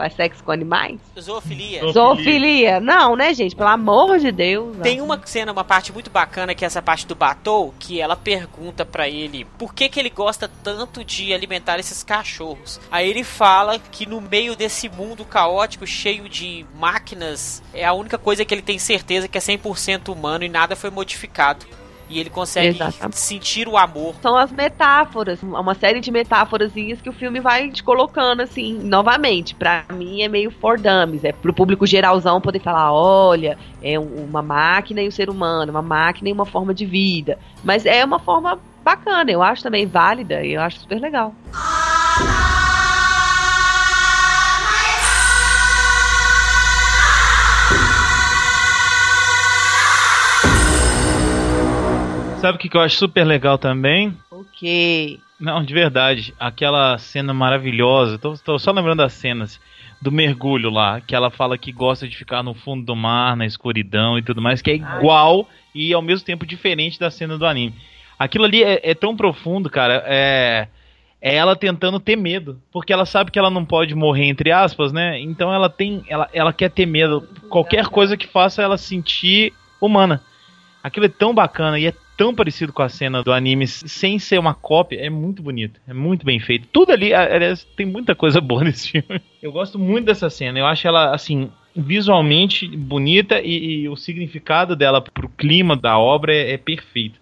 faz sexo com animais? Zoofilia. Zoofilia. Zoofilia. Não, né, gente? Pelo amor de Deus. Tem uma cena, uma parte muito bacana, que é essa parte do Batou, que ela pergunta pra ele por que, que ele gosta tanto de alimentar esses cachorros. Aí ele fala que no meio desse mundo caótico, cheio de máquinas, é a única coisa que ele tem certeza que é 100% humano e nada foi modificado. E ele consegue Exatamente. sentir o amor. São as metáforas, uma série de metáforazinhas que o filme vai te colocando assim, novamente. Pra mim é meio for dummies, é pro público geralzão poder falar, olha, é um- uma máquina e o ser humano, uma máquina e uma forma de vida. Mas é uma forma bacana, eu acho também válida e eu acho super legal. Sabe o que que eu acho super legal também? Ok. Não, de verdade. Aquela cena maravilhosa. Tô, tô só lembrando das cenas do mergulho lá. Que ela fala que gosta de ficar no fundo do mar, na escuridão e tudo mais. Que é igual e ao mesmo tempo diferente da cena do anime. Aquilo ali é, é tão profundo, cara. É, é ela tentando ter medo. Porque ela sabe que ela não pode morrer, entre aspas, né? Então ela tem. Ela, ela quer ter medo. Qualquer coisa que faça ela sentir humana. Aquilo é tão bacana e é tão parecido com a cena do anime, sem ser uma cópia, é muito bonito, é muito bem feito. Tudo ali, aliás, tem muita coisa boa nesse filme. Eu gosto muito dessa cena, eu acho ela, assim, visualmente bonita e, e o significado dela pro clima da obra é, é perfeito.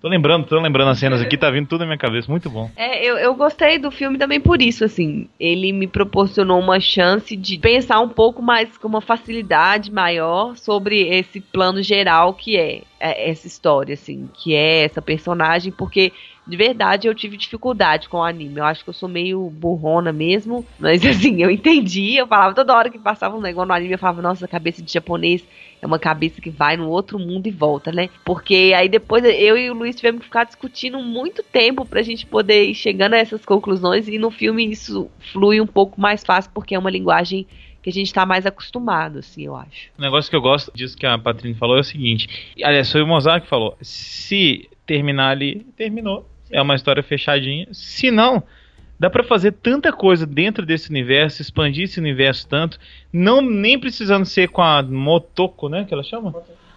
Tô lembrando, tô lembrando as cenas aqui, tá vindo tudo na minha cabeça, muito bom. É, eu, eu gostei do filme também por isso, assim. Ele me proporcionou uma chance de pensar um pouco mais com uma facilidade maior sobre esse plano geral que é é, essa história, assim, que é essa personagem, porque de verdade eu tive dificuldade com o anime. Eu acho que eu sou meio burrona mesmo, mas assim, eu entendi, eu falava toda hora que passava um negócio no anime, eu falava, nossa, cabeça de japonês é uma cabeça que vai no outro mundo e volta, né? Porque aí depois eu e o Luiz tivemos que ficar discutindo muito tempo pra gente poder ir chegando a essas conclusões e no filme isso flui um pouco mais fácil porque é uma linguagem que a gente está mais acostumado, assim, eu acho. O negócio que eu gosto disso que a Patrícia falou é o seguinte: aliás, foi o Mozart que falou. Se terminar ali, terminou. É uma história fechadinha. Se não, dá para fazer tanta coisa dentro desse universo, expandir esse universo tanto, não nem precisando ser com a Motoko, né, que ela chama?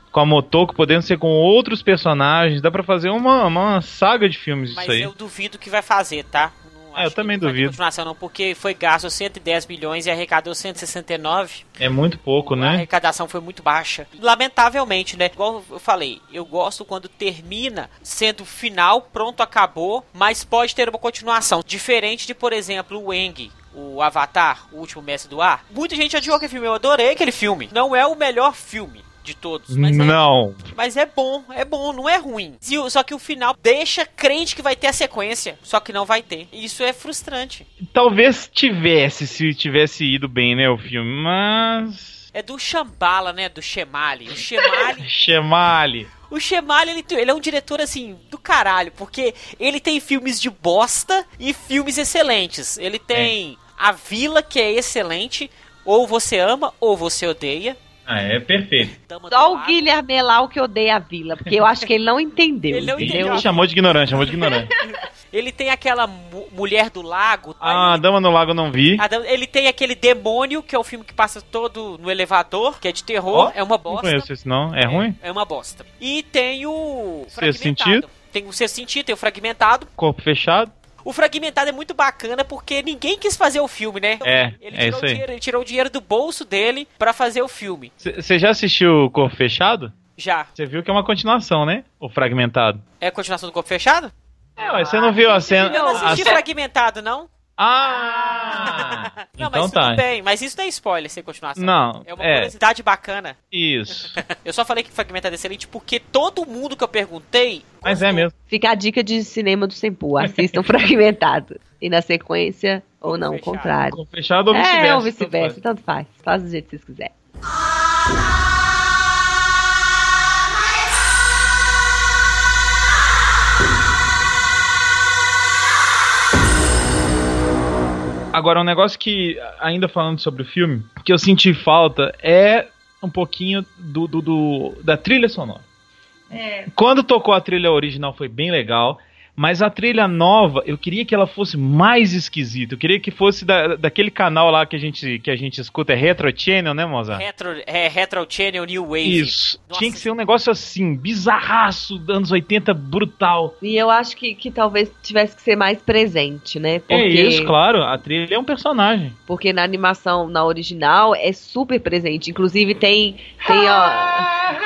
Com a Motoko, podendo ser com outros personagens, dá para fazer uma, uma saga de filmes Mas disso aí. eu duvido que vai fazer, tá? Não É, eu também duvido. continuação não, porque foi gasto 110 milhões e arrecadou 169. É muito pouco, A né? arrecadação foi muito baixa. Lamentavelmente, né? Igual eu falei, eu gosto quando termina sendo final, pronto, acabou, mas pode ter uma continuação. Diferente de, por exemplo, o Eng. O Avatar, o último mestre do ar. Muita gente odiou aquele filme. Eu adorei aquele filme. Não é o melhor filme de todos. Mas é Não. mas é bom, é bom, não é ruim. Só que o final deixa crente que vai ter a sequência, só que não vai ter. Isso é frustrante. Talvez tivesse, se tivesse ido bem, né, o filme, mas. É do Shambhala, né? Do Shemali. O Shemali, Chemale. o Shemali ele, ele é um diretor assim do caralho, porque ele tem filmes de bosta e filmes excelentes. Ele tem A Vila, que é excelente, ou você ama ou você odeia. Ah, é perfeito. Só o. Guilherme Melau que odeia a vila, porque eu acho que ele não entendeu. Ele não entendeu? entendeu. Chamou de ignorante, chamou de ignorante. Ele tem aquela mu- Mulher do Lago. Ah, Aí- Dama no Lago eu não vi. A Dama- Ele tem aquele Demônio, que é o filme que passa todo no elevador, que é de terror, Ó, é uma Não bosta. conheço esse não. É ruim? É uma bosta. E tem o Sexto. Sentido. Tem o Sexto Sentido, tem o Fragmentado. Corpo fechado? O Fragmentado é muito bacana porque ninguém quis fazer o filme, né? É, ele é tirou isso o aí. dinheiro, ele tirou o dinheiro do bolso dele pra fazer o filme. Você já assistiu Corpo Fechado? Já. Você viu que é uma continuação, né? O Fragmentado. É a continuação do Corpo Fechado? É, ué, você não viu a cena. Eu não a assisti ce- Fragmentado, não? Ah! Não, então mas tá. tudo bem. Mas isso não é spoiler, sem continuação. Não, É uma é. curiosidade bacana. Isso. Eu só falei que Fragmentado é excelente porque todo mundo que eu perguntei... Mas é mesmo. Fica a dica de cinema do Sempu. Assistam fragmentado. E na sequência, ou não, o contrário. Fechado ou vice-versa. É, ou tanto vice-versa, faz. tanto faz. Faz do jeito que vocês quiserem. Agora, um negócio que, ainda falando sobre o filme, que eu senti falta é um pouquinho do, do- do- da trilha sonora. Quando tocou a trilha original foi bem legal, mas a trilha nova, eu queria que ela fosse mais esquisita. Eu queria que fosse da, daquele canal lá que a gente, que a gente escuta, é Retro Channel, né, Mozart? Retro, é, Retro Channel New Wave. Isso. Nossa. Tinha que ser um negócio assim, bizarraço, anos 80, brutal. E eu acho que, que talvez tivesse que ser mais presente, né? Porque, É isso, claro. A trilha é um personagem. porque na animação, na original, é super presente. Inclusive tem, tem ó...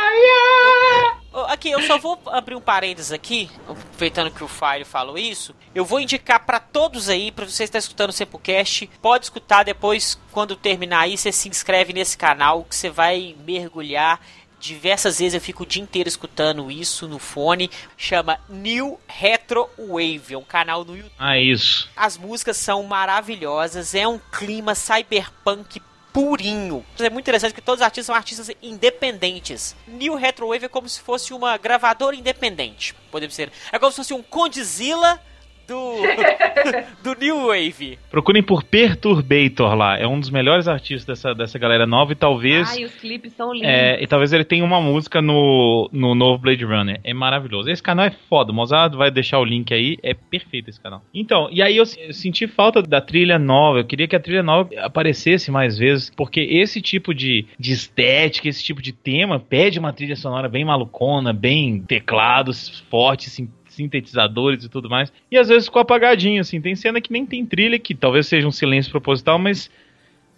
Aqui, eu só vou abrir um parênteses aqui, aproveitando que o Fire falou isso. Eu vou indicar pra todos aí, pra você estar escutando o Sempocast, pode escutar depois, quando terminar aí, você se inscreve nesse canal, que você vai mergulhar. Diversas vezes eu fico o dia inteiro escutando isso no fone. Chama New Retro Wave, é um canal no YouTube. Ah, isso. As músicas são maravilhosas, é um clima cyberpunk purinho. É muito interessante que todos os artistas são artistas independentes. New Retro Wave é como se fosse uma gravadora independente, podemos dizer. É como se fosse um Condzilla do do New Wave. Procurem por Perturbator lá. É um dos melhores artistas dessa, dessa galera nova e talvez. Ai, os clipes são lindos. É, e talvez ele tenha uma música no, no novo Blade Runner. É maravilhoso. Esse canal é foda. O Mozart vai deixar o link aí. É perfeito esse canal. Então, e aí eu, eu senti falta da trilha nova. Eu queria que a trilha nova aparecesse mais vezes. Porque esse tipo de, de estética, esse tipo de tema, pede uma trilha sonora bem malucona, bem teclados fortes, sim, sintetizadores e tudo mais. E às vezes ficou apagadinho, assim. Tem cena que nem tem trilha, que talvez seja um silêncio proposital, mas.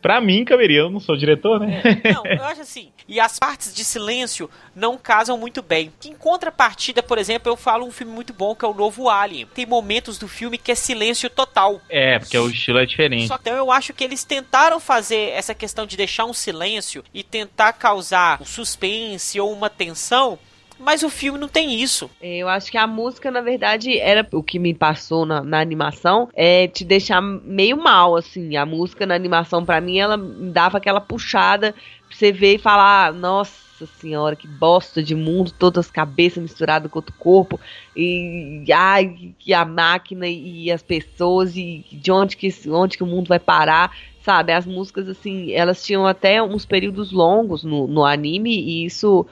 Pra mim, caberia. Eu não sou diretor, né? Não, eu acho assim. E as partes de silêncio não casam muito bem. Em contrapartida, por exemplo, eu falo um filme muito bom que é o Novo Alien. Tem momentos do filme que é silêncio total. É, porque o estilo é diferente. Só então eu acho que eles tentaram fazer essa questão de deixar um silêncio e tentar causar um suspense ou uma tensão mas o filme não tem isso. Eu acho que a música, na verdade, era o que me passou na, na animação, é te deixar meio mal, assim. A música na animação, pra mim, ela dava aquela puxada pra você ver e falar, nossa senhora, que bosta de mundo, todas as cabeças misturadas com outro corpo, e ai, que a máquina e as pessoas, e de onde que, onde que o mundo vai parar, sabe? As músicas, assim, elas tinham até uns períodos longos no, no anime, e isso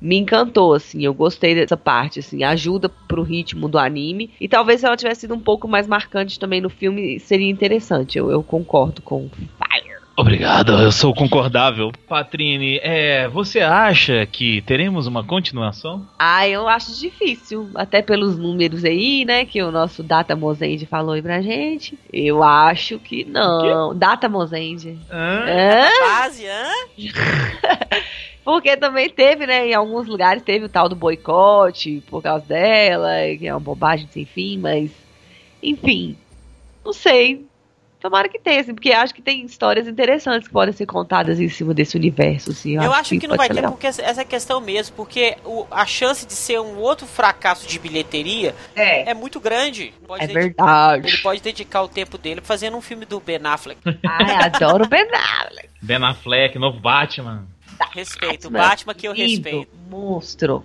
me encantou, assim, eu gostei dessa parte, assim, ajuda pro ritmo do anime, e talvez se ela tivesse sido um pouco mais marcante também no filme, seria interessante, eu, eu concordo com Fire. Obrigado, eu sou concordável. Patrine, é, você acha que teremos uma continuação? Ah, eu acho difícil, até pelos números aí, né, que o nosso Data Mozende falou aí pra gente. Eu acho que não. Data Mozende. Hã? Hã? Base, hã? Porque também teve, né, em alguns lugares teve o tal do boicote por causa dela, que é uma bobagem sem fim, mas enfim, não sei. Tomara que tenha, assim, porque acho que tem histórias interessantes que podem ser contadas em cima desse universo, assim. Eu acho que não vai ter legal. porque essa essa é a questão mesmo, porque o- a chance de ser um outro fracasso de bilheteria É, é muito grande. Pode é dedicar- verdade. Ele pode dedicar o tempo dele fazendo um filme do Ben Affleck. Ai, adoro o Ben Affleck. Ben Affleck, novo Batman. Respeito, o Batman, Batman que eu lindo, respeito. Monstro.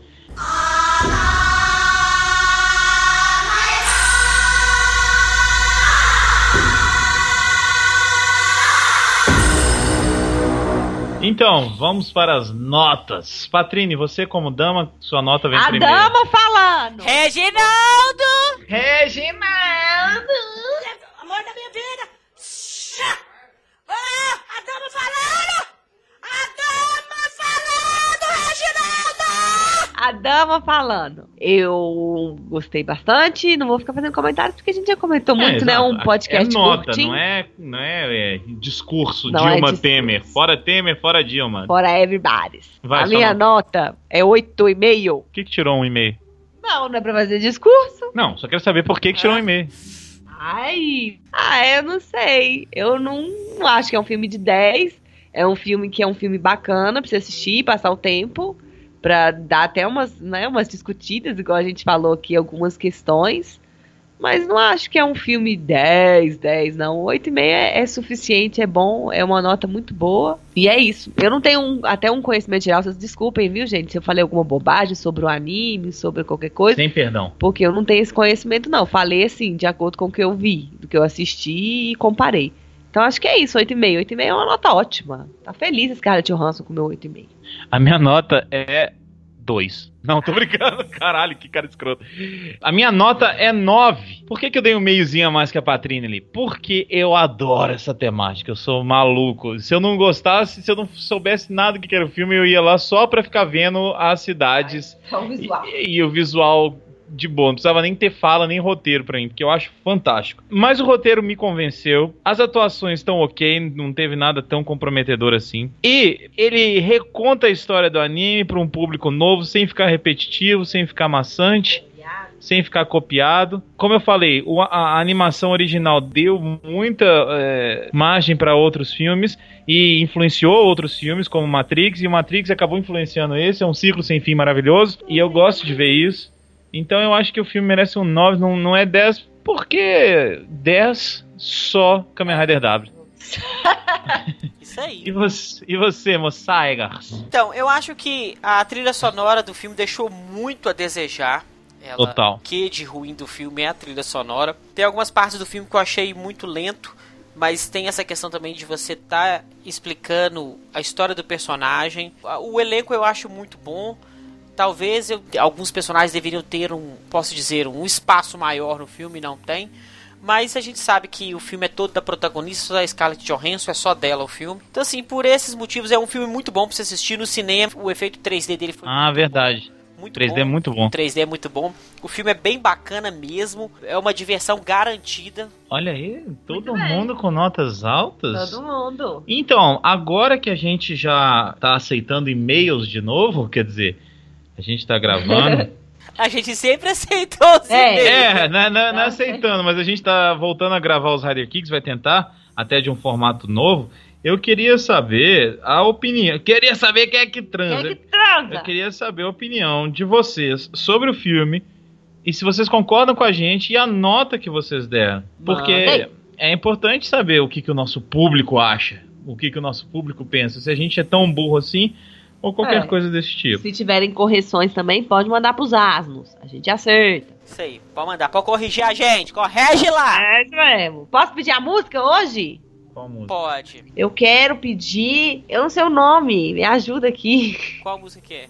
Então, vamos para as notas. Patrine, você como dama, sua nota vem A primeiro. dama falando. Reginaldo! Reginaldo! Amor da minha vida! Ah, a dama falando! A dama falando, Reginaldo! A dama falando. Eu gostei bastante. Não vou ficar fazendo comentários porque a gente já comentou muito, É, né? Um podcast é nota, curtinho. não é, não é, é discurso Não é Dilma discurso. Temer. Fora Temer, fora Dilma. Fora everybody's. Vai, a minha nota é 8,5. Por que, que tirou um e-mail? Não, não é pra fazer discurso. Não, só quero saber por que, que tirou um e-mail. Ai. Ah, eu não sei. Eu não acho que é um filme de 10. É um filme que é um filme bacana pra você assistir, passar o tempo. Pra dar até umas, né, umas discutidas, igual a gente falou aqui, algumas questões. Mas não acho que é um filme 10, 10, não. 8,5 é, é suficiente, é bom, é uma nota muito boa. E é isso. Eu não tenho um- até um conhecimento geral, vocês desculpem, viu, gente? Se eu falei alguma bobagem sobre o anime, sobre qualquer coisa. Sem perdão. Porque eu não tenho esse conhecimento, não. Falei assim, de acordo com o que eu vi, do que eu assisti e comparei. Então acho que é isso, 8,5. 8,5 é uma nota ótima. Tá feliz esse Scarlett Johansson com o meu 8,5. A minha nota é 2. Não, tô brincando. Caralho, que cara escroto. A minha nota é 9. Por que, que eu dei um meiozinho a mais que a Patrine ali? Porque eu adoro essa temática. Eu sou maluco. Se eu não gostasse, se eu não soubesse nada do que era o filme, eu ia lá só pra ficar vendo as cidades e, e o visual de boa. Não precisava nem ter fala, nem roteiro pra mim, porque eu acho fantástico. Mas o roteiro me convenceu. As atuações estão ok, não teve nada tão comprometedor assim. E ele reconta a história do anime pra um público novo, sem ficar repetitivo, sem ficar maçante. Sem ficar copiado. Como eu falei, a animação original deu muita é, margem para outros filmes e influenciou outros filmes, como Matrix, e o Matrix acabou influenciando esse. É um ciclo sem fim maravilhoso. E eu gosto de ver isso. Então eu acho que o filme merece um 9, não, não é 10, porque 10 só Kamen Rider W. Isso aí. E você, e você Mossaigas? Então, eu acho que a trilha sonora do filme deixou muito a desejar. Ela, Total. O que de ruim do filme é a trilha sonora. Tem algumas partes do filme que eu achei muito lento, mas tem essa questão também de você estar explicando a história do personagem. O elenco eu acho muito bom. Talvez eu- alguns personagens deveriam ter um, posso dizer, um espaço maior no filme, não tem. Mas a gente sabe que o filme é todo da protagonista, da Scarlett Johansson, é só dela o filme. Então, assim, por esses motivos, é um filme muito bom pra você assistir no cinema. O efeito 3D dele foi Ah, verdade. muito 3D é bom. muito bom. O 3D é muito bom. O filme é bem bacana mesmo. É uma diversão garantida. Olha aí, todo bem. mundo com notas altas. Todo mundo. Então, agora que a gente já tá aceitando e-mails de novo, quer dizer, a gente tá gravando. A gente sempre aceitou os É. e-mails. é, não, é- não, não aceitando, mas a gente tá voltando a gravar os Rider Kicks, vai tentar, até de um formato novo. Eu queria saber a opinião. Queria saber quem é que Quem transa. é que transa? Eu queria saber a opinião de vocês sobre o filme e se vocês concordam com a gente e a nota que vocês deram. Porque é importante saber o que, que o nosso público acha, o que, que o nosso público pensa, se a gente é tão burro assim ou qualquer É. coisa desse tipo. Se tiverem correções também, pode mandar pros asnos. A gente acerta. Isso aí, pode mandar, pode corrigir a gente, corrige lá! É isso mesmo. Posso pedir a música hoje? Qual música? Pode. Eu quero pedir. Eu não sei o nome, me ajuda aqui. Qual música que é?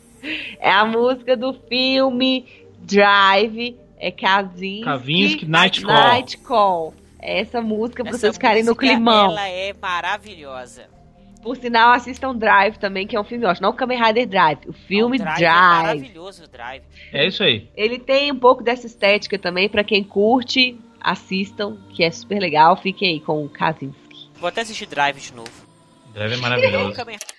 É a música do filme Drive. É Kavinsky. Kavinsky, Night Call. Night Call. É essa música pra Essa vocês ficarem no climão. Ela é maravilhosa. Por sinal, assistam Drive também, que é um filme ótimo. Não o Kamen Rider Drive, o filme O Drive. Drive. É maravilhoso o Drive. É isso aí. Ele tem um pouco dessa estética também, pra quem curte, assistam, que é super legal. Fiquem aí com o Kavinsky. Vou até assistir Drive de novo. Drive é maravilhoso.